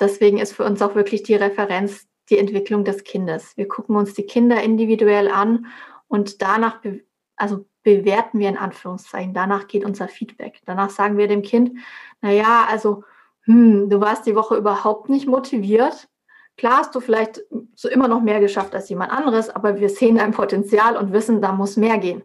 deswegen ist für uns auch wirklich die Referenz die Entwicklung des Kindes. Wir gucken uns die Kinder individuell an und danach, be also bewerten wir in Anführungszeichen, danach geht unser Feedback. Danach sagen wir dem Kind, na ja, also, hm, du warst die Woche überhaupt nicht motiviert. Klar hast du vielleicht so immer noch mehr geschafft als jemand anderes, aber wir sehen dein Potenzial und wissen, da muss mehr gehen.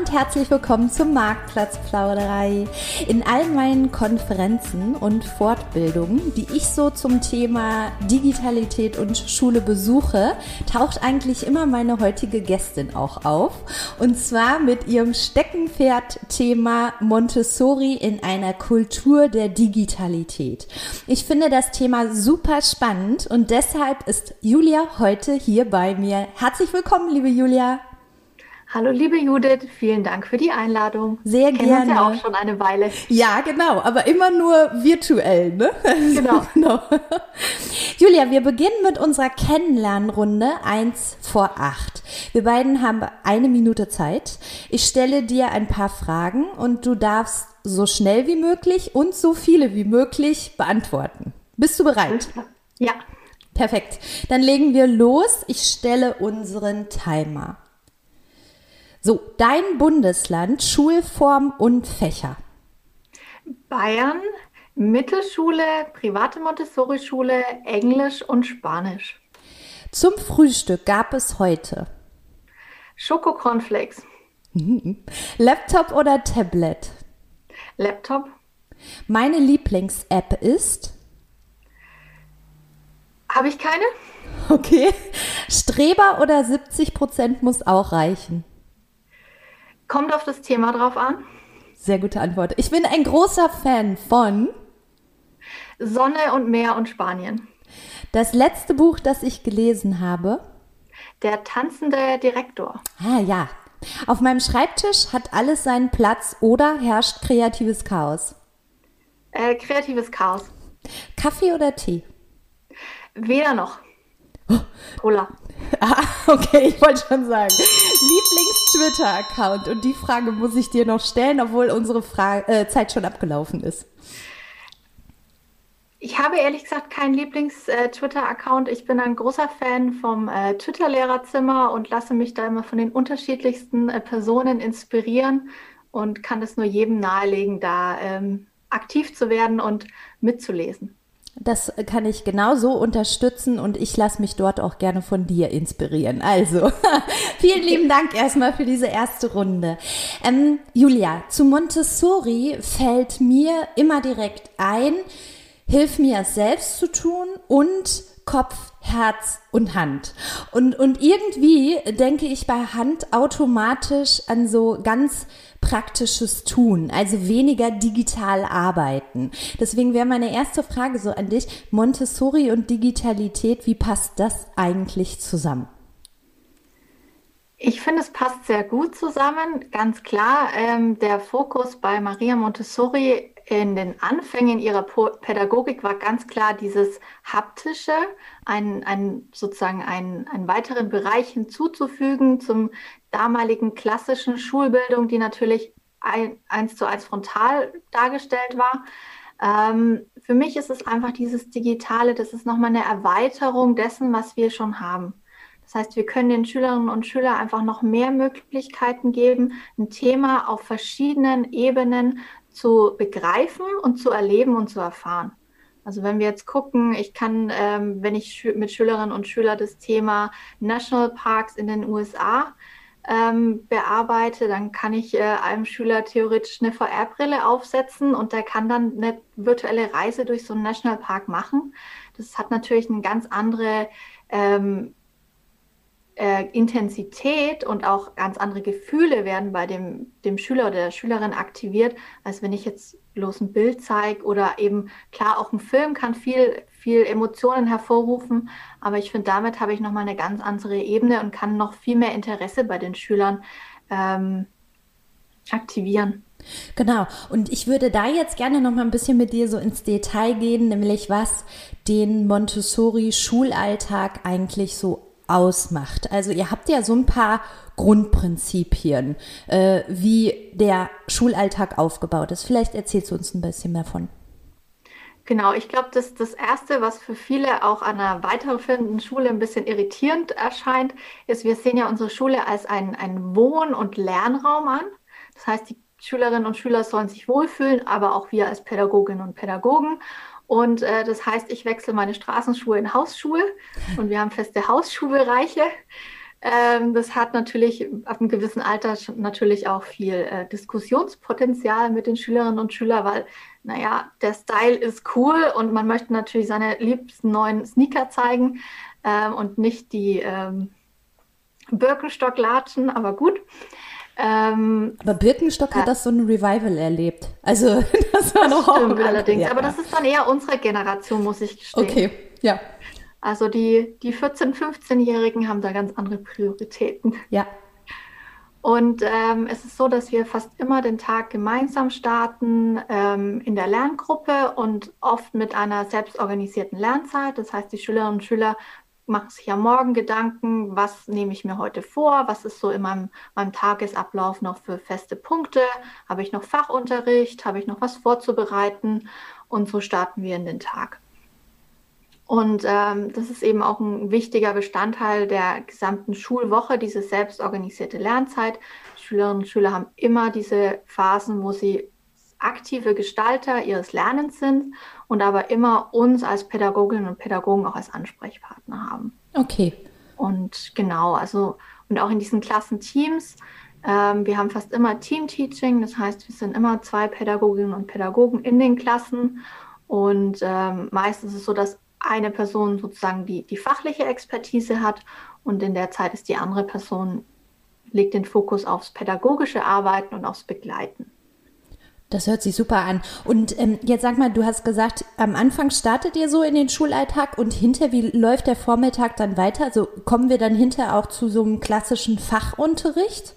Und herzlich willkommen zum Marktplatzplauderei. In all meinen Konferenzen und Fortbildungen, die ich so zum Thema Digitalität und Schule besuche, taucht eigentlich immer meine heutige Gästin auch auf. Und zwar mit ihrem Steckenpferd-Thema Montessori in einer Kultur der Digitalität. Ich finde das Thema super spannend und deshalb ist Julia heute hier bei mir. Herzlich willkommen, liebe Julia. Hallo liebe Judith, vielen Dank für die Einladung. Sehr Kennen gerne. Uns ja auch schon eine Weile. Ja, genau, aber immer nur virtuell, ne? Genau. genau. Julia, wir beginnen mit unserer Kennenlernrunde 1 vor 8. Wir beiden haben eine Minute Zeit. Ich stelle dir ein paar Fragen und du darfst so schnell wie möglich und so viele wie möglich beantworten. Bist du bereit? Ja. Perfekt. Dann legen wir los. Ich stelle unseren Timer. So, dein Bundesland, Schulform und Fächer. Bayern, Mittelschule, private Montessori-Schule, Englisch und Spanisch. Zum Frühstück gab es heute Schokocornflakes. Laptop oder Tablet? Laptop. Meine Lieblings-App ist? Habe ich keine? Okay. Streber oder 70 Prozent muss auch reichen? Kommt auf das Thema drauf an. Sehr gute Antwort. Ich bin ein großer Fan von Sonne und Meer und Spanien. Das letzte Buch, das ich gelesen habe. Der tanzende Direktor. Ah ja. Auf meinem Schreibtisch hat alles seinen Platz oder herrscht kreatives Chaos? Äh, kreatives Chaos. Kaffee oder Tee? Weder noch. Cola. Ah, okay, ich wollte schon sagen. Lieblings-Twitter-Account. Und die Frage muss ich dir noch stellen, obwohl unsere Fra äh, Zeit schon abgelaufen ist. Ich habe ehrlich gesagt keinen Lieblings-Twitter-Account. Ich bin ein großer Fan vom äh, Twitter-Lehrerzimmer und lasse mich da immer von den unterschiedlichsten äh, Personen inspirieren und kann es nur jedem nahelegen, da ähm, aktiv zu werden und mitzulesen. Das kann ich genauso unterstützen und ich lasse mich dort auch gerne von dir inspirieren. Also, vielen lieben Dank erstmal für diese erste Runde. Ähm, Julia, zu Montessori fällt mir immer direkt ein, hilf mir es selbst zu tun und Kopf, Herz und Hand. Und, und irgendwie denke ich bei Hand automatisch an so ganz praktisches Tun, also weniger digital arbeiten. Deswegen wäre meine erste Frage so an dich, Montessori und Digitalität, wie passt das eigentlich zusammen? Ich finde, es passt sehr gut zusammen. Ganz klar, ähm, der Fokus bei Maria Montessori in den Anfängen ihrer Pädagogik war ganz klar dieses haptische, ein, ein, sozusagen einen, einen weiteren Bereich hinzuzufügen zum damaligen klassischen Schulbildung, die natürlich ein, eins zu eins frontal dargestellt war. Ähm, für mich ist es einfach dieses Digitale, das ist nochmal eine Erweiterung dessen, was wir schon haben. Das heißt, wir können den Schülerinnen und Schülern einfach noch mehr Möglichkeiten geben, ein Thema auf verschiedenen Ebenen zu begreifen und zu erleben und zu erfahren. Also wenn wir jetzt gucken, ich kann, ähm, wenn ich mit Schülerinnen und Schülern das Thema Nationalparks in den USA ähm, bearbeite, dann kann ich äh, einem Schüler theoretisch eine VR-Brille aufsetzen und der kann dann eine virtuelle Reise durch so einen Nationalpark machen. Das hat natürlich eine ganz andere ähm, äh, Intensität und auch ganz andere Gefühle werden bei dem, dem Schüler oder der Schülerin aktiviert, als wenn ich jetzt bloß ein Bild zeige oder eben, klar, auch ein Film kann viel, viel Emotionen hervorrufen, aber ich finde, damit habe ich nochmal eine ganz andere Ebene und kann noch viel mehr Interesse bei den Schülern ähm, aktivieren. Genau. Und ich würde da jetzt gerne noch mal ein bisschen mit dir so ins Detail gehen, nämlich was den Montessori-Schulalltag eigentlich so ausmacht. Also ihr habt ja so ein paar Grundprinzipien, äh, wie der Schulalltag aufgebaut ist. Vielleicht erzählst du uns ein bisschen mehr von. Genau, ich glaube, das das Erste, was für viele auch an einer weiterführenden Schule ein bisschen irritierend erscheint, ist, wir sehen ja unsere Schule als einen Wohn- und Lernraum an. Das heißt, die Schülerinnen und Schüler sollen sich wohlfühlen, aber auch wir als Pädagoginnen und Pädagogen. Und äh, das heißt, ich wechsle meine Straßenschuhe in Hausschuhe und wir haben feste Hausschuhbereiche. Ähm, das hat natürlich ab einem gewissen Alter natürlich auch viel äh, Diskussionspotenzial mit den Schülerinnen und Schülern, weil, naja, der Style ist cool und man möchte natürlich seine liebsten neuen Sneaker zeigen ähm, und nicht die ähm, Birkenstock-Latschen, aber gut. Ähm, aber Birkenstock hat das so ein Revival erlebt. Also das war das noch stimmt auch allerdings. Ja. Aber das ist dann eher unsere Generation, muss ich gestehen. Okay, ja. Also die, die 14-, 15-Jährigen haben da ganz andere Prioritäten. Ja. Und ähm, es ist so, dass wir fast immer den Tag gemeinsam starten ähm, in der Lerngruppe und oft mit einer selbstorganisierten Lernzeit. Das heißt, die Schülerinnen und Schüler machen sich am Morgen Gedanken, was nehme ich mir heute vor, was ist so in meinem, meinem Tagesablauf noch für feste Punkte, habe ich noch Fachunterricht, habe ich noch was vorzubereiten und so starten wir in den Tag. Und ähm, das ist eben auch ein wichtiger Bestandteil der gesamten Schulwoche, diese selbstorganisierte Lernzeit. Schülerinnen und Schüler haben immer diese Phasen, wo sie aktive Gestalter ihres Lernens sind und aber immer uns als Pädagoginnen und Pädagogen auch als Ansprechpartner haben. Okay. Und genau, also und auch in diesen Klassenteams, ähm, wir haben fast immer Team-Teaching, das heißt, wir sind immer zwei Pädagoginnen und Pädagogen in den Klassen und ähm, meistens ist es so, dass eine Person sozusagen die, die fachliche Expertise hat und in der Zeit ist die andere Person, legt den Fokus aufs pädagogische Arbeiten und aufs Begleiten. Das hört sich super an. Und ähm, jetzt sag mal, du hast gesagt, am Anfang startet ihr so in den Schulalltag und hinter, wie läuft der Vormittag dann weiter? Also kommen wir dann hinter auch zu so einem klassischen Fachunterricht?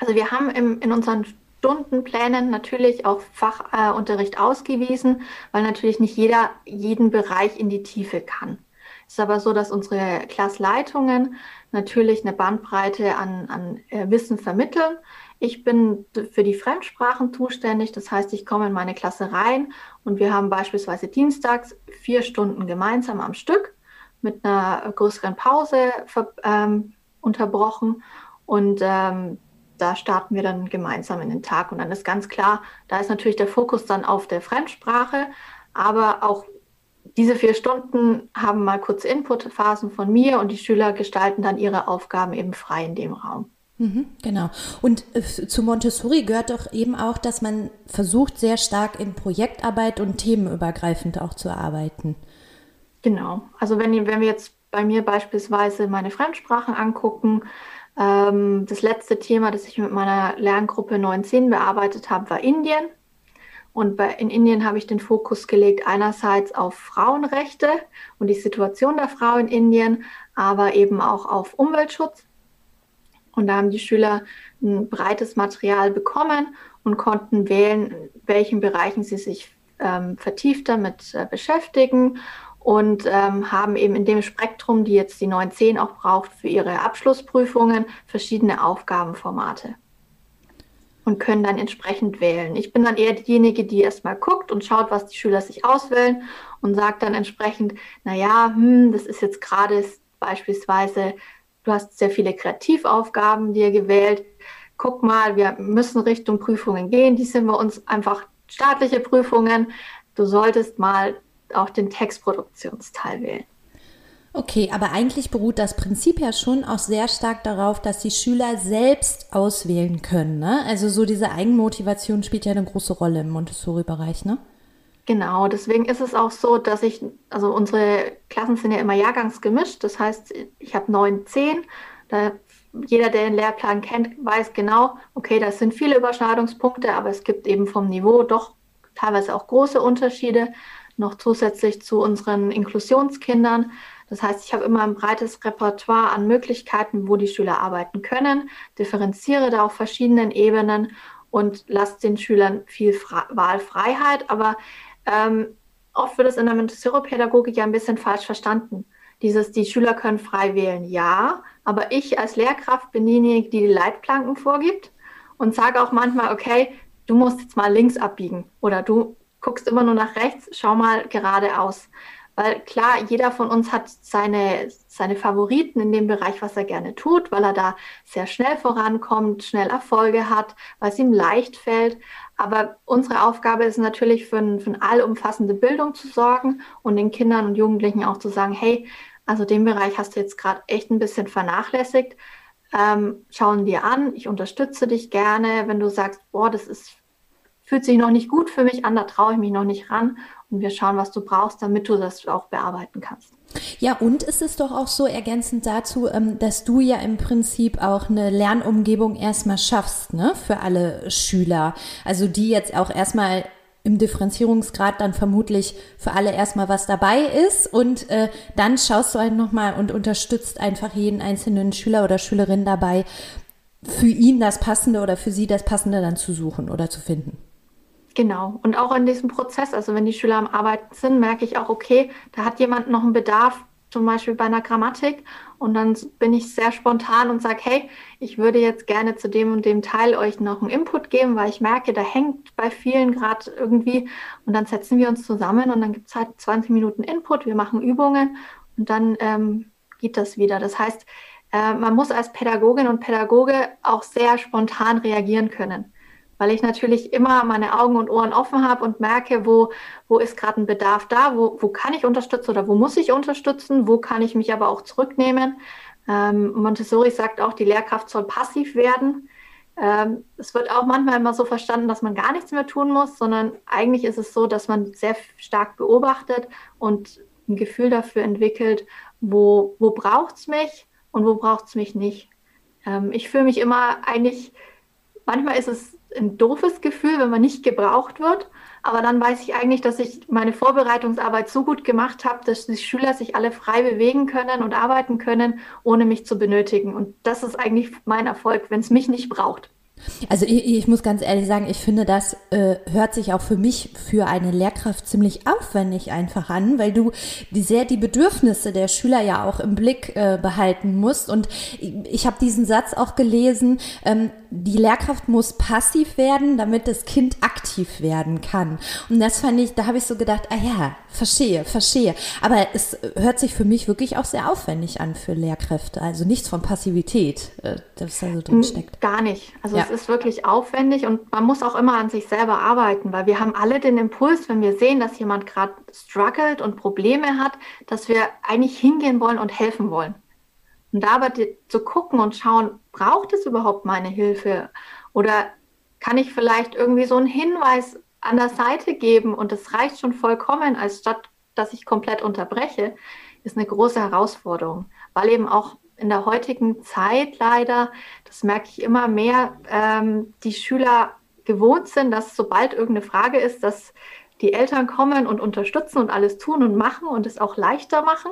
Also wir haben im, in unseren Stundenplänen natürlich auch Fachunterricht äh, ausgewiesen, weil natürlich nicht jeder jeden Bereich in die Tiefe kann. Es ist aber so, dass unsere Klassleitungen natürlich eine Bandbreite an, an äh, Wissen vermitteln. Ich bin für die Fremdsprachen zuständig, das heißt, ich komme in meine Klasse rein und wir haben beispielsweise dienstags vier Stunden gemeinsam am Stück mit einer größeren Pause ähm, unterbrochen. Und ähm, da starten wir dann gemeinsam in den Tag. Und dann ist ganz klar, da ist natürlich der Fokus dann auf der Fremdsprache, aber auch diese vier Stunden haben mal kurze Inputphasen von mir und die Schüler gestalten dann ihre Aufgaben eben frei in dem Raum. Mhm, genau. Und äh, zu Montessori gehört doch eben auch, dass man versucht, sehr stark in Projektarbeit und themenübergreifend auch zu arbeiten. Genau. Also wenn, wenn wir jetzt bei mir beispielsweise meine Fremdsprachen angucken, ähm, das letzte Thema, das ich mit meiner Lerngruppe 9.10 bearbeitet habe, war Indien. Und bei, in Indien habe ich den Fokus gelegt einerseits auf Frauenrechte und die Situation der Frau in Indien, aber eben auch auf Umweltschutz. Und da haben die Schüler ein breites Material bekommen und konnten wählen, in welchen Bereichen sie sich ähm, vertieft damit äh, beschäftigen und ähm, haben eben in dem Spektrum, die jetzt die 910 auch braucht für ihre Abschlussprüfungen, verschiedene Aufgabenformate und können dann entsprechend wählen. Ich bin dann eher diejenige, die erstmal guckt und schaut, was die Schüler sich auswählen und sagt dann entsprechend, naja, hm, das ist jetzt gerade beispielsweise Du hast sehr viele Kreativaufgaben dir gewählt. Guck mal, wir müssen Richtung Prüfungen gehen. Die sind bei uns einfach staatliche Prüfungen. Du solltest mal auch den Textproduktionsteil wählen. Okay, aber eigentlich beruht das Prinzip ja schon auch sehr stark darauf, dass die Schüler selbst auswählen können. Ne? Also so diese Eigenmotivation spielt ja eine große Rolle im Montessori-Bereich, ne? Genau, deswegen ist es auch so, dass ich, also unsere Klassen sind ja immer jahrgangsgemischt, das heißt, ich habe neun, zehn, jeder, der den Lehrplan kennt, weiß genau, okay, das sind viele Überschneidungspunkte, aber es gibt eben vom Niveau doch teilweise auch große Unterschiede, noch zusätzlich zu unseren Inklusionskindern. Das heißt, ich habe immer ein breites Repertoire an Möglichkeiten, wo die Schüler arbeiten können, differenziere da auf verschiedenen Ebenen und lasse den Schülern viel Fra Wahlfreiheit. Aber ähm, oft wird es in der Montessori-Pädagogik ja ein bisschen falsch verstanden. Dieses, die Schüler können frei wählen, ja, aber ich als Lehrkraft bin diejenige, die die Leitplanken vorgibt und sage auch manchmal, okay, du musst jetzt mal links abbiegen oder du guckst immer nur nach rechts, schau mal geradeaus. Weil klar, jeder von uns hat seine, seine Favoriten in dem Bereich, was er gerne tut, weil er da sehr schnell vorankommt, schnell Erfolge hat, weil es ihm leicht fällt. Aber unsere Aufgabe ist natürlich für, ein, für eine allumfassende Bildung zu sorgen und den Kindern und Jugendlichen auch zu sagen, hey, also den Bereich hast du jetzt gerade echt ein bisschen vernachlässigt. Ähm, schauen dir an, ich unterstütze dich gerne, wenn du sagst, boah, das ist fühlt sich noch nicht gut für mich an, da traue ich mich noch nicht ran und wir schauen, was du brauchst, damit du das auch bearbeiten kannst. Ja, und es ist doch auch so ergänzend dazu, ähm, dass du ja im Prinzip auch eine Lernumgebung erstmal schaffst, ne, für alle Schüler. Also die jetzt auch erstmal im Differenzierungsgrad dann vermutlich für alle erstmal was dabei ist und äh, dann schaust du halt nochmal und unterstützt einfach jeden einzelnen Schüler oder Schülerin dabei, für ihn das Passende oder für sie das Passende dann zu suchen oder zu finden. Genau. Und auch in diesem Prozess, also wenn die Schüler am Arbeiten sind, merke ich auch, okay, da hat jemand noch einen Bedarf, zum Beispiel bei einer Grammatik. Und dann bin ich sehr spontan und sage, hey, ich würde jetzt gerne zu dem und dem Teil euch noch einen Input geben, weil ich merke, da hängt bei vielen gerade irgendwie. Und dann setzen wir uns zusammen und dann gibt es halt 20 Minuten Input, wir machen Übungen und dann ähm, geht das wieder. Das heißt, äh, man muss als Pädagogin und Pädagoge auch sehr spontan reagieren können weil ich natürlich immer meine Augen und Ohren offen habe und merke, wo, wo ist gerade ein Bedarf da, wo, wo kann ich unterstützen oder wo muss ich unterstützen, wo kann ich mich aber auch zurücknehmen. Ähm, Montessori sagt auch, die Lehrkraft soll passiv werden. Ähm, es wird auch manchmal immer so verstanden, dass man gar nichts mehr tun muss, sondern eigentlich ist es so, dass man sehr stark beobachtet und ein Gefühl dafür entwickelt, wo, wo braucht es mich und wo braucht es mich nicht. Ähm, ich fühle mich immer eigentlich, manchmal ist es ein doofes Gefühl, wenn man nicht gebraucht wird. Aber dann weiß ich eigentlich, dass ich meine Vorbereitungsarbeit so gut gemacht habe, dass die Schüler sich alle frei bewegen können und arbeiten können, ohne mich zu benötigen. Und das ist eigentlich mein Erfolg, wenn es mich nicht braucht. Also ich, ich, muss ganz ehrlich sagen, ich finde, das äh, hört sich auch für mich für eine Lehrkraft ziemlich aufwendig einfach an, weil du die, sehr die Bedürfnisse der Schüler ja auch im Blick äh, behalten musst. Und ich, ich habe diesen Satz auch gelesen, ähm, die Lehrkraft muss passiv werden, damit das Kind aktiv werden kann. Und das fand ich, da habe ich so gedacht, ah ja, verstehe, verstehe. Aber es hört sich für mich wirklich auch sehr aufwendig an für Lehrkräfte. Also nichts von Passivität, äh, das da so drin steckt. Gar nicht. Also ja. es ist wirklich aufwendig und man muss auch immer an sich selber arbeiten, weil wir haben alle den Impuls, wenn wir sehen, dass jemand gerade struggelt und Probleme hat, dass wir eigentlich hingehen wollen und helfen wollen. Und da aber zu gucken und schauen, braucht es überhaupt meine Hilfe? Oder kann ich vielleicht irgendwie so einen Hinweis an der Seite geben und das reicht schon vollkommen, als statt dass ich komplett unterbreche, ist eine große Herausforderung, weil eben auch in der heutigen Zeit leider, das merke ich immer mehr, ähm, die Schüler gewohnt sind, dass sobald irgendeine Frage ist, dass die Eltern kommen und unterstützen und alles tun und machen und es auch leichter machen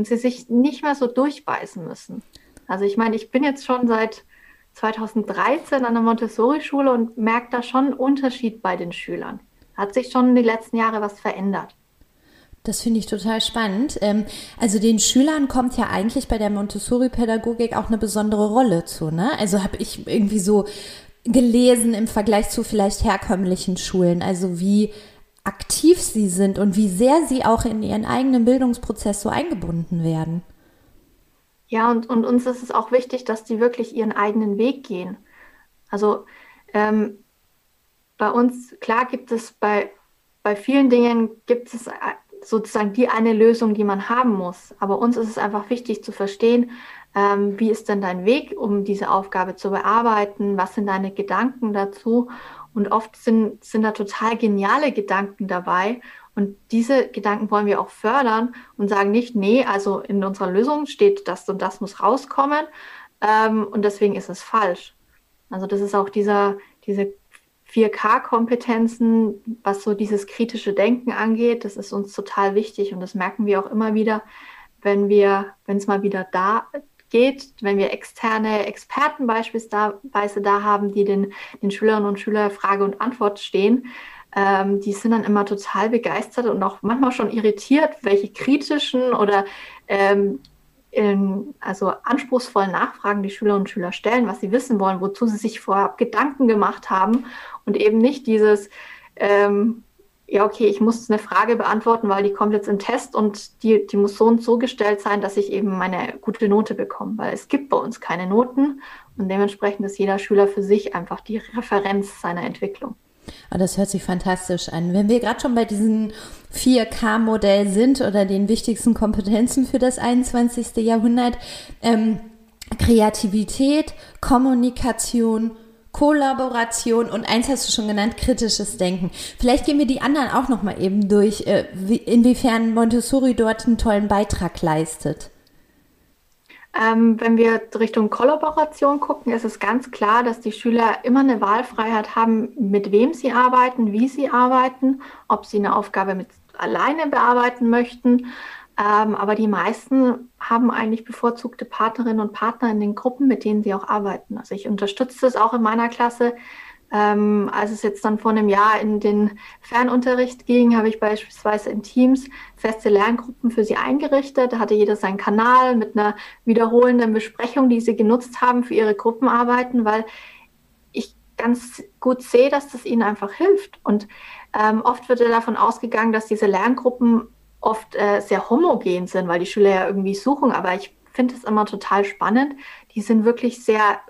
und sie sich nicht mehr so durchbeißen müssen. Also ich meine, ich bin jetzt schon seit 2013 an der Montessori-Schule und merke da schon einen Unterschied bei den Schülern. Hat sich schon in den letzten Jahren was verändert. Das finde ich total spannend. Ähm, also den Schülern kommt ja eigentlich bei der Montessori-Pädagogik auch eine besondere Rolle zu. Ne? Also habe ich irgendwie so gelesen im Vergleich zu vielleicht herkömmlichen Schulen. Also wie aktiv sie sind und wie sehr sie auch in ihren eigenen Bildungsprozess so eingebunden werden. Ja, und, und uns ist es auch wichtig, dass die wirklich ihren eigenen Weg gehen. Also ähm, bei uns, klar gibt es bei, bei vielen Dingen, gibt es äh, sozusagen die eine Lösung, die man haben muss. Aber uns ist es einfach wichtig zu verstehen, ähm, wie ist denn dein Weg, um diese Aufgabe zu bearbeiten? Was sind deine Gedanken dazu? Und oft sind, sind da total geniale Gedanken dabei. Und diese Gedanken wollen wir auch fördern und sagen nicht, nee, also in unserer Lösung steht das und das muss rauskommen. Ähm, und deswegen ist es falsch. Also das ist auch dieser, diese 4K-Kompetenzen, was so dieses kritische Denken angeht, das ist uns total wichtig und das merken wir auch immer wieder, wenn wir, wenn es mal wieder da geht, wenn wir externe Experten beispielsweise da haben, die den, den Schülerinnen und Schülern Frage und Antwort stehen, ähm, die sind dann immer total begeistert und auch manchmal schon irritiert, welche kritischen oder ähm, in, also anspruchsvollen Nachfragen die Schülerinnen und Schüler stellen, was sie wissen wollen, wozu sie sich vorab Gedanken gemacht haben und eben nicht dieses, ähm, ja, okay, ich muss eine Frage beantworten, weil die kommt jetzt im Test und die, die muss so und so gestellt sein, dass ich eben meine gute Note bekomme, weil es gibt bei uns keine Noten und dementsprechend ist jeder Schüler für sich einfach die Referenz seiner Entwicklung. Oh, das hört sich fantastisch an. Wenn wir gerade schon bei diesem 4K-Modell sind oder den wichtigsten Kompetenzen für das 21. Jahrhundert, ähm, Kreativität, Kommunikation, Kollaboration und eins hast du schon genannt, kritisches Denken. Vielleicht gehen wir die anderen auch noch mal eben durch, äh, wie, inwiefern Montessori dort einen tollen Beitrag leistet. Ähm, wenn wir Richtung Kollaboration gucken, ist es ganz klar, dass die Schüler immer eine Wahlfreiheit haben, mit wem sie arbeiten, wie sie arbeiten, ob sie eine Aufgabe mit alleine bearbeiten möchten. Ähm, aber die meisten haben eigentlich bevorzugte Partnerinnen und Partner in den Gruppen, mit denen sie auch arbeiten. Also ich unterstütze das auch in meiner Klasse ähm, als es jetzt dann vor einem Jahr in den Fernunterricht ging, habe ich beispielsweise in Teams feste Lerngruppen für sie eingerichtet. Da hatte jeder seinen Kanal mit einer wiederholenden Besprechung, die sie genutzt haben für ihre Gruppenarbeiten, weil ich ganz gut sehe, dass das ihnen einfach hilft. Und ähm, oft wird ja davon ausgegangen, dass diese Lerngruppen oft äh, sehr homogen sind, weil die Schüler ja irgendwie suchen. Aber ich finde es immer total spannend. Die sind wirklich sehr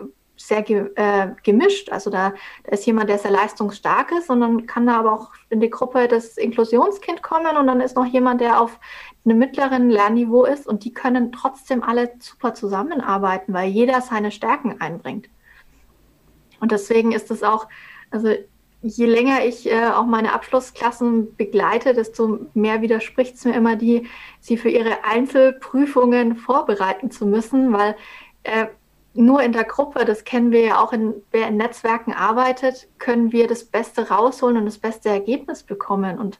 sehr ge, äh, gemischt. Also da, da, ist jemand, der sehr leistungsstark ist und dann kann da aber auch in die Gruppe das Inklusionskind kommen und dann ist noch jemand, der auf einem mittleren Lernniveau ist und die können trotzdem alle super zusammenarbeiten, weil jeder seine Stärken einbringt. Und deswegen ist es auch, also je länger ich äh, auch meine Abschlussklassen begleite, desto mehr widerspricht es mir immer, die, sie für ihre Einzelprüfungen vorbereiten zu müssen, weil äh, nur in der Gruppe, das kennen wir ja auch, in, wer in Netzwerken arbeitet, können wir das Beste rausholen und das beste Ergebnis bekommen. Und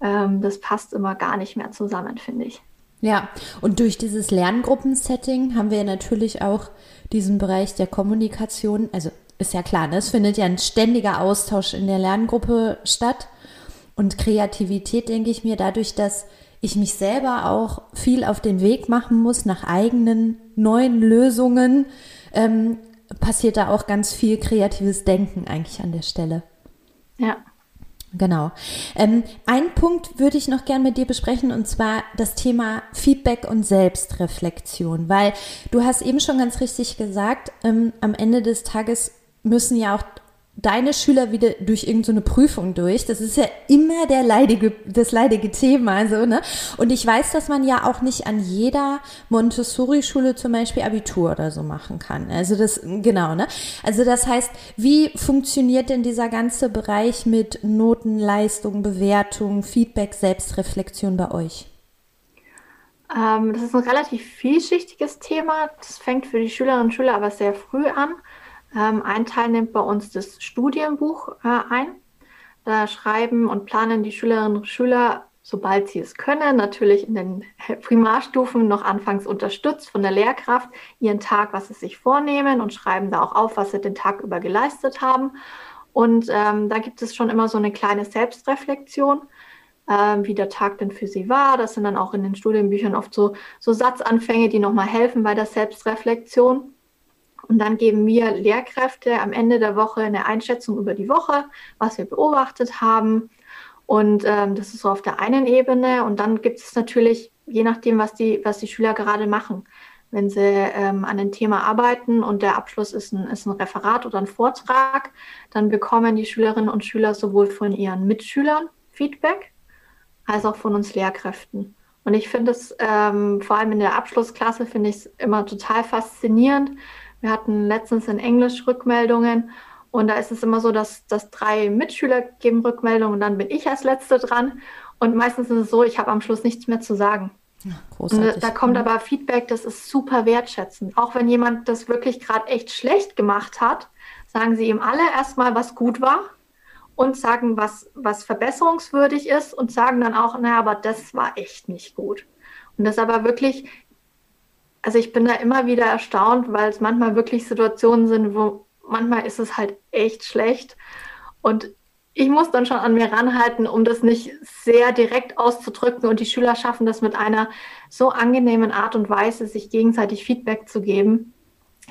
ähm, das passt immer gar nicht mehr zusammen, finde ich. Ja, und durch dieses Lerngruppensetting haben wir natürlich auch diesen Bereich der Kommunikation. Also ist ja klar, ne? es findet ja ein ständiger Austausch in der Lerngruppe statt. Und Kreativität, denke ich mir, dadurch, dass ich mich selber auch viel auf den Weg machen muss nach eigenen neuen Lösungen, ähm, passiert da auch ganz viel kreatives Denken eigentlich an der Stelle. Ja. Genau. Ähm, einen Punkt würde ich noch gern mit dir besprechen und zwar das Thema Feedback und Selbstreflexion, weil du hast eben schon ganz richtig gesagt, ähm, am Ende des Tages müssen ja auch deine Schüler wieder durch irgendeine so Prüfung durch. Das ist ja immer der leidige, das leidige Thema, also, ne? Und ich weiß, dass man ja auch nicht an jeder Montessori-Schule zum Beispiel Abitur oder so machen kann. Also das, genau, ne? Also das heißt, wie funktioniert denn dieser ganze Bereich mit Noten, Leistung, Bewertung, Feedback, Selbstreflexion bei euch? Ähm, das ist ein relativ vielschichtiges Thema. Das fängt für die Schülerinnen und Schüler aber sehr früh an. Ähm, ein Teil nimmt bei uns das Studienbuch äh, ein. Da schreiben und planen die Schülerinnen und Schüler, sobald sie es können, natürlich in den Primarstufen noch anfangs unterstützt von der Lehrkraft, ihren Tag, was sie sich vornehmen und schreiben da auch auf, was sie den Tag über geleistet haben. Und ähm, da gibt es schon immer so eine kleine Selbstreflexion, äh, wie der Tag denn für sie war. Das sind dann auch in den Studienbüchern oft so, so Satzanfänge, die nochmal helfen bei der Selbstreflexion. Und dann geben wir Lehrkräfte am Ende der Woche eine Einschätzung über die Woche, was wir beobachtet haben. Und ähm, das ist so auf der einen Ebene. Und dann gibt es natürlich, je nachdem, was die, was die Schüler gerade machen, wenn sie ähm, an einem Thema arbeiten und der Abschluss ist ein, ist ein Referat oder ein Vortrag, dann bekommen die Schülerinnen und Schüler sowohl von ihren Mitschülern Feedback als auch von uns Lehrkräften. Und ich finde es ähm, vor allem in der Abschlussklasse finde ich es immer total faszinierend, wir hatten letztens in Englisch Rückmeldungen Und da ist es immer so, dass, dass drei Mitschüler geben Rückmeldungen und dann bin ich als Letzte dran. Und meistens ist es so, ich habe am Schluss nichts mehr zu sagen. Großartig. Und da kommt mhm. aber Feedback, das ist super wertschätzend. Auch wenn jemand das wirklich gerade echt schlecht gemacht hat, sagen sie ihm alle erstmal, was gut war und sagen, was, was verbesserungswürdig ist und sagen dann auch, naja, aber das war echt nicht gut. Und das aber wirklich, also ich bin da immer wieder erstaunt, weil es manchmal wirklich Situationen sind, wo manchmal ist es halt echt schlecht. Und ich muss dann schon an mir ranhalten, um das nicht sehr direkt auszudrücken. Und die Schüler schaffen das mit einer so angenehmen Art und Weise, sich gegenseitig Feedback zu geben,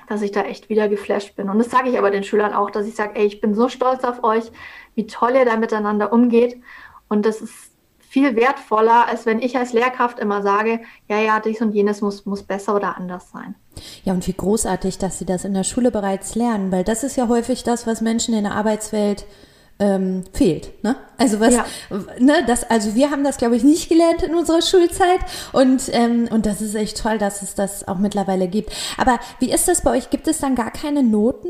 dass ich da echt wieder geflasht bin. Und das sage ich aber den Schülern auch, dass ich sage, ey, ich bin so stolz auf euch, wie toll ihr da miteinander umgeht. Und das ist viel wertvoller, als wenn ich als Lehrkraft immer sage, ja, ja, dies und jenes muss, muss besser oder anders sein. Ja, und wie großartig, dass Sie das in der Schule bereits lernen, weil das ist ja häufig das, was Menschen in der Arbeitswelt ähm, fehlt. Ne? Also was, ja. ne, das, also wir haben das, glaube ich, nicht gelernt in unserer Schulzeit und ähm, und das ist echt toll, dass es das auch mittlerweile gibt. Aber wie ist das bei euch? Gibt es dann gar keine Noten?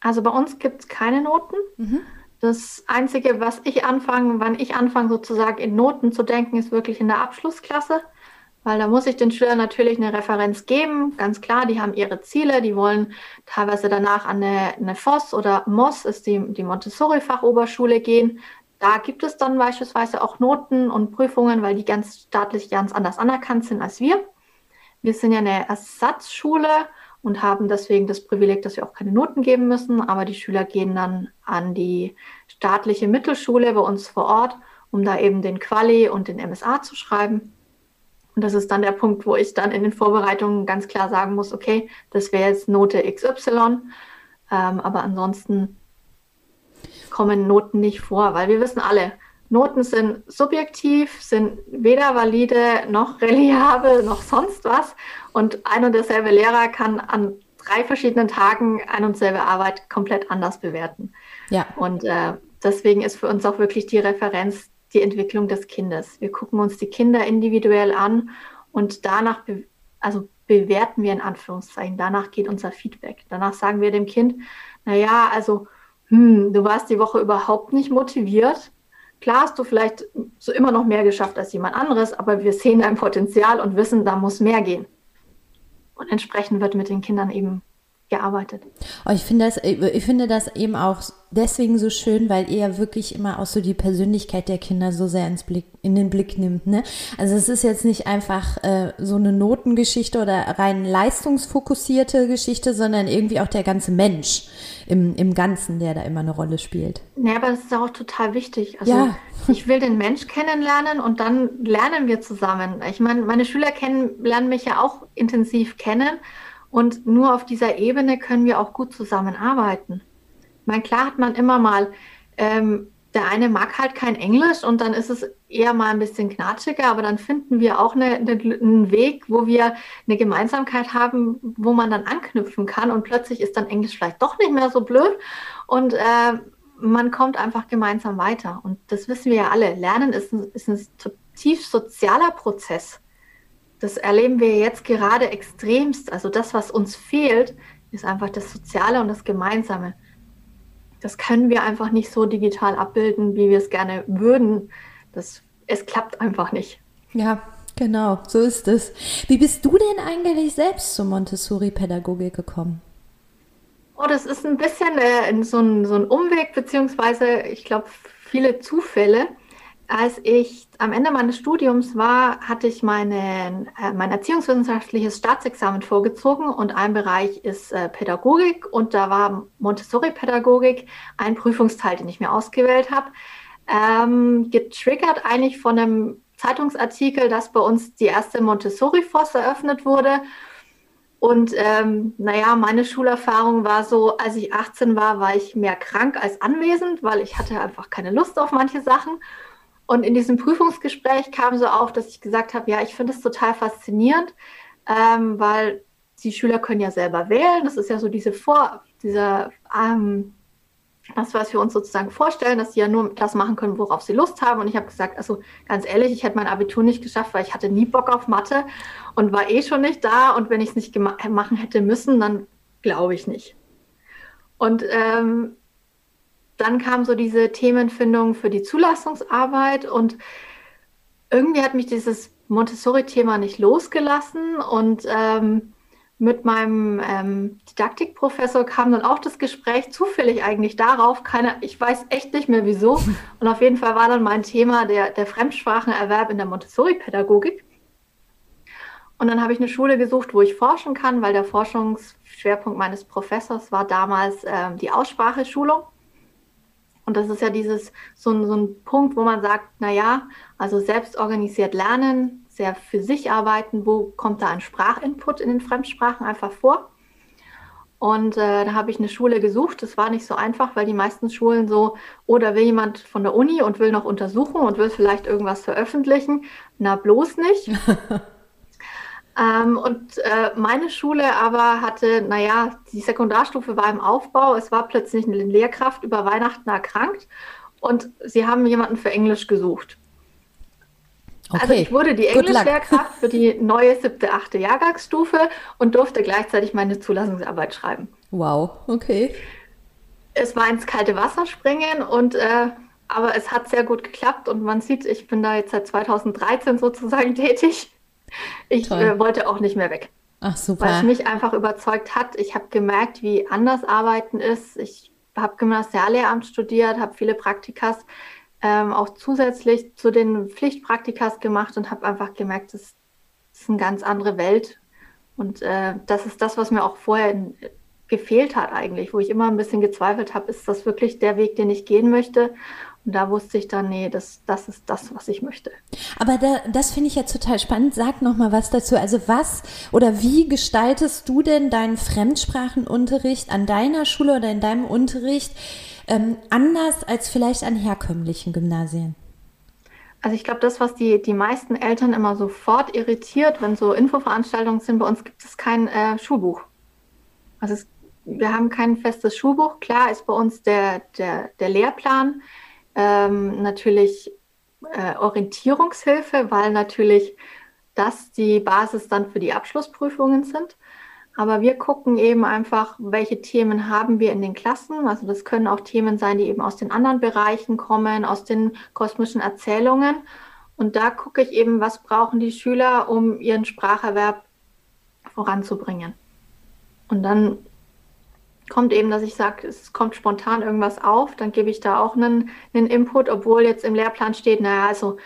Also bei uns gibt es keine Noten. Mhm. Das Einzige, was ich anfange, wann ich anfange, sozusagen in Noten zu denken, ist wirklich in der Abschlussklasse. Weil da muss ich den Schülern natürlich eine Referenz geben. Ganz klar, die haben ihre Ziele, die wollen teilweise danach an eine, eine FOS oder MOS, ist die, die Montessori-Fachoberschule gehen. Da gibt es dann beispielsweise auch Noten und Prüfungen, weil die ganz staatlich ganz anders anerkannt sind als wir. Wir sind ja eine Ersatzschule und haben deswegen das Privileg, dass wir auch keine Noten geben müssen. Aber die Schüler gehen dann an die staatliche Mittelschule bei uns vor Ort, um da eben den Quali und den MSA zu schreiben. Und das ist dann der Punkt, wo ich dann in den Vorbereitungen ganz klar sagen muss, okay, das wäre jetzt Note XY. Ähm, aber ansonsten kommen Noten nicht vor, weil wir wissen alle, Noten sind subjektiv, sind weder valide noch reliabel noch sonst was. Und ein und derselbe Lehrer kann an drei verschiedenen Tagen ein und selbe Arbeit komplett anders bewerten. Ja. Und äh, deswegen ist für uns auch wirklich die Referenz die Entwicklung des Kindes. Wir gucken uns die Kinder individuell an und danach, be also bewerten wir in Anführungszeichen. Danach geht unser Feedback. Danach sagen wir dem Kind, naja, also, hm, du warst die Woche überhaupt nicht motiviert Klar hast du vielleicht so immer noch mehr geschafft als jemand anderes, aber wir sehen dein Potenzial und wissen, da muss mehr gehen. Und entsprechend wird mit den Kindern eben gearbeitet. Oh, ich finde das, ich finde das eben auch deswegen so schön, weil ihr wirklich immer auch so die Persönlichkeit der Kinder so sehr ins Blick, in den Blick nimmt. Ne? Also es ist jetzt nicht einfach äh, so eine Notengeschichte oder rein leistungsfokussierte Geschichte, sondern irgendwie auch der ganze Mensch im, im Ganzen, der da immer eine Rolle spielt. Ja, aber das ist auch total wichtig. Also ja. ich will den Mensch kennenlernen und dann lernen wir zusammen. Ich meine, meine Schüler kennen, lernen mich ja auch intensiv kennen und nur auf dieser Ebene können wir auch gut zusammenarbeiten. Ich meine, klar hat man immer mal, ähm, der eine mag halt kein Englisch und dann ist es eher mal ein bisschen knatschiger, aber dann finden wir auch eine, eine, einen Weg, wo wir eine Gemeinsamkeit haben, wo man dann anknüpfen kann und plötzlich ist dann Englisch vielleicht doch nicht mehr so blöd und äh, man kommt einfach gemeinsam weiter. Und das wissen wir ja alle. Lernen ist ein, ist ein tief sozialer Prozess das erleben wir jetzt gerade extremst. Also das, was uns fehlt, ist einfach das Soziale und das Gemeinsame. Das können wir einfach nicht so digital abbilden, wie wir es gerne würden. Das, es klappt einfach nicht. Ja, genau, so ist es. Wie bist du denn eigentlich selbst zur Montessori-Pädagogik gekommen? Oh, das ist ein bisschen äh, so, ein, so ein Umweg, beziehungsweise ich glaube, viele Zufälle. Als ich am Ende meines Studiums war, hatte ich meine, äh, mein erziehungswissenschaftliches Staatsexamen vorgezogen und ein Bereich ist äh, Pädagogik und da war Montessori-Pädagogik ein Prüfungsteil, den ich mir ausgewählt habe. Ähm, getriggert eigentlich von einem Zeitungsartikel, dass bei uns die erste Montessori-Force eröffnet wurde. Und ähm, naja, meine Schulerfahrung war so, als ich 18 war, war ich mehr krank als anwesend, weil ich hatte einfach keine Lust auf manche Sachen. Und in diesem Prüfungsgespräch kam so auf, dass ich gesagt habe, ja, ich finde es total faszinierend, ähm, weil die Schüler können ja selber wählen. Das ist ja so diese Vor, dieser, ähm, das, was wir uns sozusagen vorstellen, dass sie ja nur das machen können, worauf sie Lust haben. Und ich habe gesagt, also ganz ehrlich, ich hätte mein Abitur nicht geschafft, weil ich hatte nie Bock auf Mathe und war eh schon nicht da. Und wenn ich es nicht machen hätte müssen, dann glaube ich nicht. Und ähm, dann kam so diese Themenfindung für die Zulassungsarbeit und irgendwie hat mich dieses Montessori-Thema nicht losgelassen und ähm, mit meinem ähm, Didaktikprofessor kam dann auch das Gespräch zufällig eigentlich darauf. Keine, ich weiß echt nicht mehr wieso. Und auf jeden Fall war dann mein Thema der, der Fremdsprachenerwerb in der Montessori-Pädagogik. Und dann habe ich eine Schule gesucht, wo ich forschen kann, weil der Forschungsschwerpunkt meines Professors war damals ähm, die Ausspracheschulung. Und das ist ja dieses so ein, so ein Punkt, wo man sagt, na ja, also selbst organisiert lernen, sehr für sich arbeiten, wo kommt da ein Sprachinput in den Fremdsprachen einfach vor? Und äh, da habe ich eine Schule gesucht. Das war nicht so einfach, weil die meisten Schulen so, oder will jemand von der Uni und will noch untersuchen und will vielleicht irgendwas veröffentlichen. Na, bloß nicht. Ähm, und äh, meine Schule aber hatte, naja, die Sekundarstufe war im Aufbau. Es war plötzlich eine Lehrkraft über Weihnachten erkrankt und sie haben jemanden für Englisch gesucht. Also okay. Also ich wurde die Englischlehrkraft für die neue siebte, achte Jahrgangsstufe und durfte gleichzeitig meine Zulassungsarbeit schreiben. Wow, okay. Es war ins kalte Wasser springen und äh, aber es hat sehr gut geklappt und man sieht, ich bin da jetzt seit 2013 sozusagen tätig. Ich äh, wollte auch nicht mehr weg. Ach super. Weil es mich einfach überzeugt hat. Ich habe gemerkt, wie anders Arbeiten ist. Ich habe Gymnasiallehramt studiert, habe viele Praktikas ähm, auch zusätzlich zu den Pflichtpraktikas gemacht und habe einfach gemerkt, das ist eine ganz andere Welt. Und äh, das ist das, was mir auch vorher in, gefehlt hat eigentlich, wo ich immer ein bisschen gezweifelt habe, ist das wirklich der Weg, den ich gehen möchte? Und da wusste ich dann, nee, das, das ist das, was ich möchte. Aber da, das finde ich jetzt total spannend. Sag noch mal was dazu. Also was oder wie gestaltest du denn deinen Fremdsprachenunterricht an deiner Schule oder in deinem Unterricht ähm, anders als vielleicht an herkömmlichen Gymnasien? Also ich glaube, das, was die, die meisten Eltern immer sofort irritiert, wenn so Infoveranstaltungen sind, bei uns gibt es kein äh, Schulbuch. Also es, wir haben kein festes Schulbuch. Klar ist bei uns der, der, der Lehrplan ähm, natürlich äh, Orientierungshilfe, weil natürlich das die Basis dann für die Abschlussprüfungen sind. Aber wir gucken eben einfach, welche Themen haben wir in den Klassen. Also das können auch Themen sein, die eben aus den anderen Bereichen kommen, aus den kosmischen Erzählungen. Und da gucke ich eben, was brauchen die Schüler, um ihren Spracherwerb voranzubringen. Und dann kommt eben, dass ich sage, es kommt spontan irgendwas auf, dann gebe ich da auch einen, einen Input, obwohl jetzt im Lehrplan steht, naja, also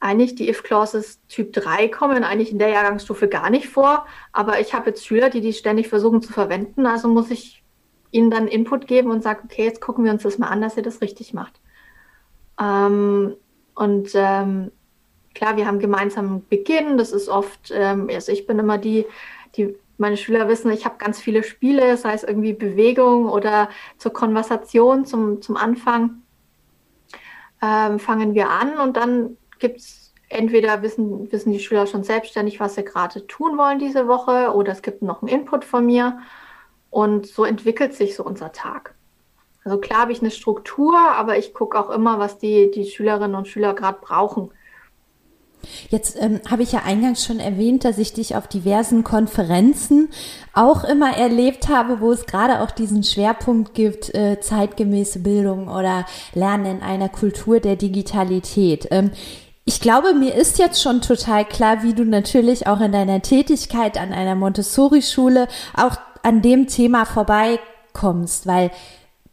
eigentlich die If-Clauses Typ 3 kommen eigentlich in der Jahrgangsstufe gar nicht vor, aber ich habe jetzt Schüler, die die ständig versuchen zu verwenden, also muss ich ihnen dann Input geben und sage, okay, jetzt gucken wir uns das mal an, dass ihr das richtig macht. Ähm, und ähm, klar, wir haben gemeinsam Beginn, das ist oft, ähm, also ich bin immer die, die meine Schüler wissen, ich habe ganz viele Spiele, sei es irgendwie Bewegung oder zur Konversation zum, zum Anfang. Ähm, fangen wir an und dann gibt es entweder wissen, wissen die Schüler schon selbstständig, was sie gerade tun wollen diese Woche oder es gibt noch einen Input von mir und so entwickelt sich so unser Tag. Also klar habe ich eine Struktur, aber ich gucke auch immer, was die, die Schülerinnen und Schüler gerade brauchen. Jetzt ähm, habe ich ja eingangs schon erwähnt, dass ich dich auf diversen Konferenzen auch immer erlebt habe, wo es gerade auch diesen Schwerpunkt gibt, äh, zeitgemäße Bildung oder Lernen in einer Kultur der Digitalität. Ähm, ich glaube, mir ist jetzt schon total klar, wie du natürlich auch in deiner Tätigkeit an einer Montessori-Schule auch an dem Thema vorbeikommst, weil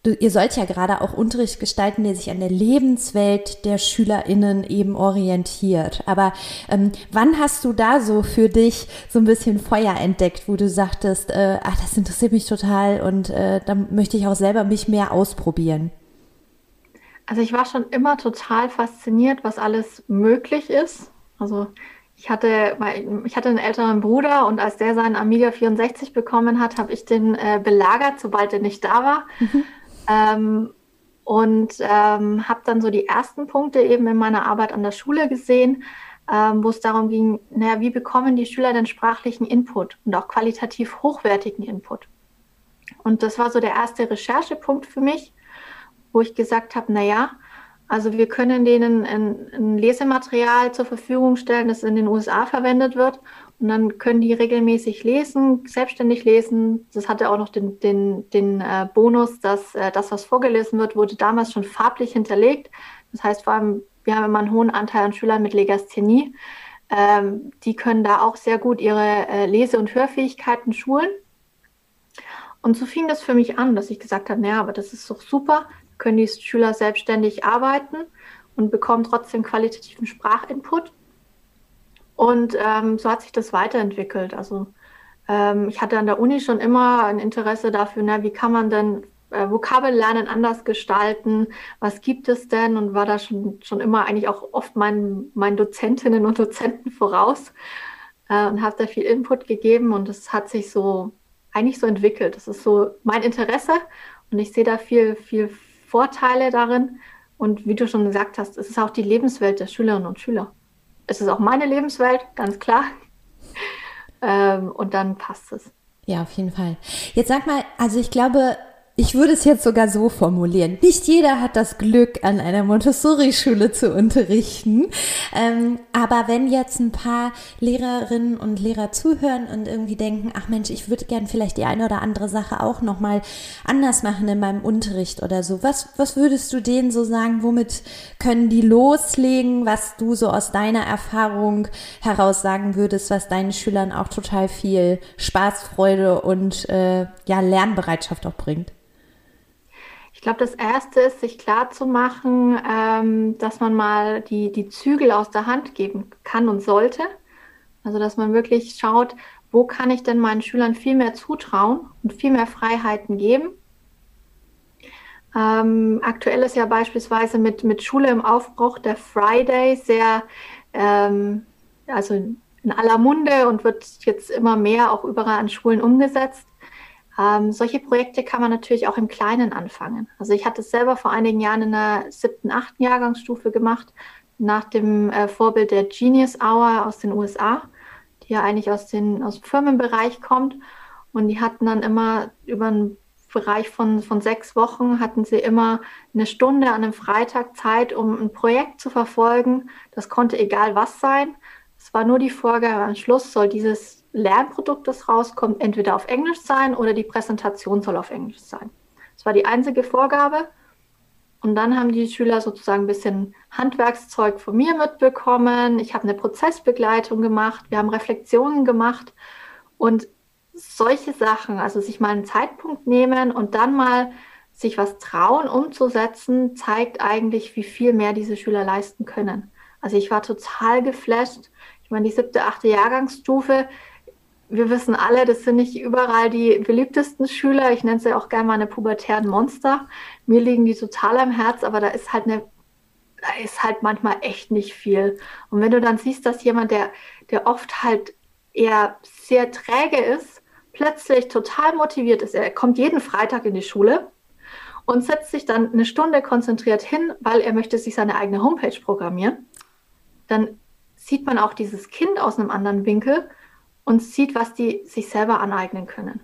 du, ihr sollt ja gerade auch Unterricht gestalten, der sich an der Lebenswelt der SchülerInnen eben orientiert. Aber ähm, wann hast du da so für dich so ein bisschen Feuer entdeckt, wo du sagtest, äh, ach, das interessiert mich total und äh, da möchte ich auch selber mich mehr ausprobieren? Also ich war schon immer total fasziniert, was alles möglich ist. Also ich hatte, ich hatte einen älteren Bruder und als der seinen Amiga 64 bekommen hat, habe ich den äh, belagert, sobald er nicht da war. Mhm. Ähm, und ähm, habe dann so die ersten Punkte eben in meiner Arbeit an der Schule gesehen, ähm, wo es darum ging, naja, wie bekommen die Schüler denn sprachlichen Input und auch qualitativ hochwertigen Input? Und das war so der erste Recherchepunkt für mich, wo ich gesagt habe, naja, also wir können denen ein, ein, Lesematerial zur Verfügung stellen, das in den USA verwendet wird Und dann können die regelmäßig lesen, selbstständig lesen. Das hatte auch noch den, den, den äh, Bonus, dass äh, das, was vorgelesen wird, wurde damals schon farblich hinterlegt. Das heißt, vor allem, wir haben immer einen hohen Anteil an Schülern mit Legasthenie. Ähm, die können da auch sehr gut ihre äh, Lese- und Hörfähigkeiten schulen. Und so fing das für mich an, dass ich gesagt habe, naja, aber das ist doch super, können die Schüler selbstständig arbeiten und bekommen trotzdem qualitativen Sprachinput. Und ähm, so hat sich das weiterentwickelt. Also ähm, ich hatte an der Uni schon immer ein Interesse dafür, na, wie kann man denn äh, Vokabellernen anders gestalten? Was gibt es denn? Und war da schon, schon immer eigentlich auch oft meinen, meinen Dozentinnen und Dozenten voraus äh, und habe da viel Input gegeben und es hat sich so eigentlich so entwickelt. Das ist so mein Interesse und ich sehe da viel, viel Vorteile darin. Und wie du schon gesagt hast, es ist auch die Lebenswelt der Schülerinnen und Schüler es ist auch meine Lebenswelt, ganz klar. Ähm, und dann passt es. Ja, auf jeden Fall. Jetzt sag mal, also ich glaube, ich würde es jetzt sogar so formulieren. Nicht jeder hat das Glück, an einer Montessori-Schule zu unterrichten. Ähm, aber wenn jetzt ein paar Lehrerinnen und Lehrer zuhören und irgendwie denken, ach Mensch, ich würde gern vielleicht die eine oder andere Sache auch nochmal anders machen in meinem Unterricht oder so. Was, was würdest du denen so sagen? Womit können die loslegen, was du so aus deiner Erfahrung heraus sagen würdest, was deinen Schülern auch total viel Spaß, Freude und äh, ja, Lernbereitschaft auch bringt? Ich glaube, das Erste ist, sich klarzumachen, ähm, dass man mal die, die Zügel aus der Hand geben kann und sollte. Also, dass man wirklich schaut, wo kann ich denn meinen Schülern viel mehr zutrauen und viel mehr Freiheiten geben. Ähm, aktuell ist ja beispielsweise mit, mit Schule im Aufbruch der Friday sehr, ähm, also in aller Munde und wird jetzt immer mehr auch überall an Schulen umgesetzt. Ähm, solche Projekte kann man natürlich auch im Kleinen anfangen. Also ich hatte es selber vor einigen Jahren in der siebten, achten Jahrgangsstufe gemacht, nach dem äh, Vorbild der Genius Hour aus den USA, die ja eigentlich aus, den, aus dem Firmenbereich kommt. Und die hatten dann immer über einen Bereich von, von sechs Wochen, hatten sie immer eine Stunde an einem Freitag Zeit, um ein Projekt zu verfolgen. Das konnte egal was sein. Es war nur die Vorgabe, am Schluss soll dieses Lernprodukt, das rauskommt, entweder auf Englisch sein oder die Präsentation soll auf Englisch sein. Das war die einzige Vorgabe. Und dann haben die Schüler sozusagen ein bisschen Handwerkszeug von mir mitbekommen. Ich habe eine Prozessbegleitung gemacht. Wir haben Reflexionen gemacht. Und solche Sachen, also sich mal einen Zeitpunkt nehmen und dann mal sich was trauen umzusetzen, zeigt eigentlich, wie viel mehr diese Schüler leisten können. Also ich war total geflasht. Ich meine, die siebte, achte Jahrgangsstufe, wir wissen alle, das sind nicht überall die beliebtesten Schüler. Ich nenne sie auch gerne meine pubertären Monster. Mir liegen die total am Herz, aber da ist halt eine, da ist halt manchmal echt nicht viel. Und wenn du dann siehst, dass jemand, der, der oft halt eher sehr träge ist, plötzlich total motiviert ist, er kommt jeden Freitag in die Schule und setzt sich dann eine Stunde konzentriert hin, weil er möchte sich seine eigene Homepage programmieren, dann sieht man auch dieses Kind aus einem anderen Winkel und sieht, was die sich selber aneignen können.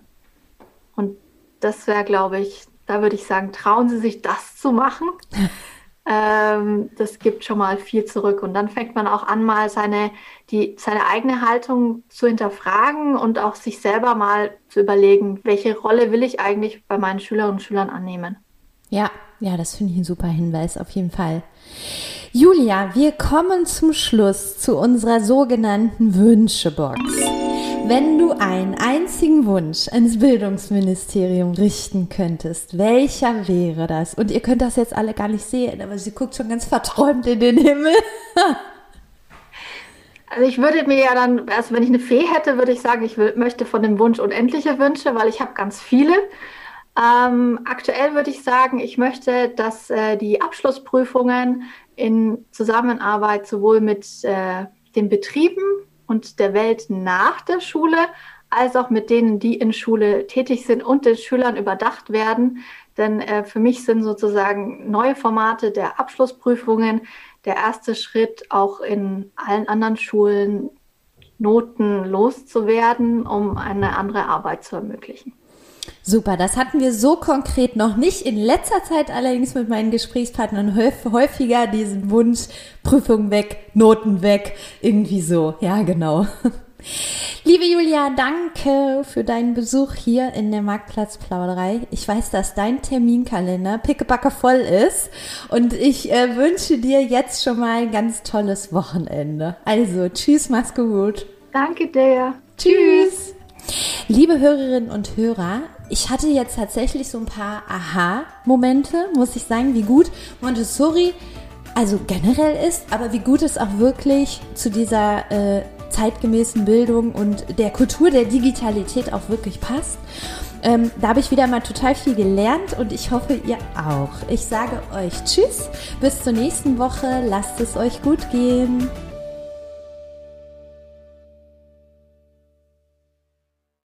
Und das wäre, glaube ich, da würde ich sagen, trauen Sie sich das zu machen. ähm, das gibt schon mal viel zurück. Und dann fängt man auch an, mal seine, die, seine eigene Haltung zu hinterfragen und auch sich selber mal zu überlegen, welche Rolle will ich eigentlich bei meinen Schülerinnen und Schülern annehmen. Ja, ja, das finde ich ein super Hinweis, auf jeden Fall. Julia, wir kommen zum Schluss zu unserer sogenannten Wünschebox. Wenn du einen einzigen Wunsch ans Bildungsministerium richten könntest, welcher wäre das? Und ihr könnt das jetzt alle gar nicht sehen, aber sie guckt schon ganz verträumt in den Himmel. also ich würde mir ja dann, also wenn ich eine Fee hätte, würde ich sagen, ich will, möchte von dem Wunsch unendliche Wünsche, weil ich habe ganz viele. Ähm, aktuell würde ich sagen, ich möchte, dass äh, die Abschlussprüfungen in Zusammenarbeit sowohl mit äh, den Betrieben und der Welt nach der Schule, als auch mit denen, die in Schule tätig sind und den Schülern überdacht werden. Denn äh, für mich sind sozusagen neue Formate der Abschlussprüfungen der erste Schritt, auch in allen anderen Schulen Noten loszuwerden, um eine andere Arbeit zu ermöglichen. Super, das hatten wir so konkret noch nicht. In letzter Zeit allerdings mit meinen Gesprächspartnern häufiger diesen Wunsch, Prüfung weg, Noten weg, irgendwie so. Ja, genau. Liebe Julia, danke für deinen Besuch hier in der Marktplatzplauderei. Ich weiß, dass dein Terminkalender pickebacke voll ist und ich äh, wünsche dir jetzt schon mal ein ganz tolles Wochenende. Also, tschüss, mach's gut. Danke dir. Tschüss. Liebe Hörerinnen und Hörer, ich hatte jetzt tatsächlich so ein paar Aha-Momente, muss ich sagen, wie gut Montessori also generell ist, aber wie gut es auch wirklich zu dieser äh, zeitgemäßen Bildung und der Kultur der Digitalität auch wirklich passt. Ähm, da habe ich wieder mal total viel gelernt und ich hoffe, ihr auch. Ich sage euch Tschüss, bis zur nächsten Woche, lasst es euch gut gehen.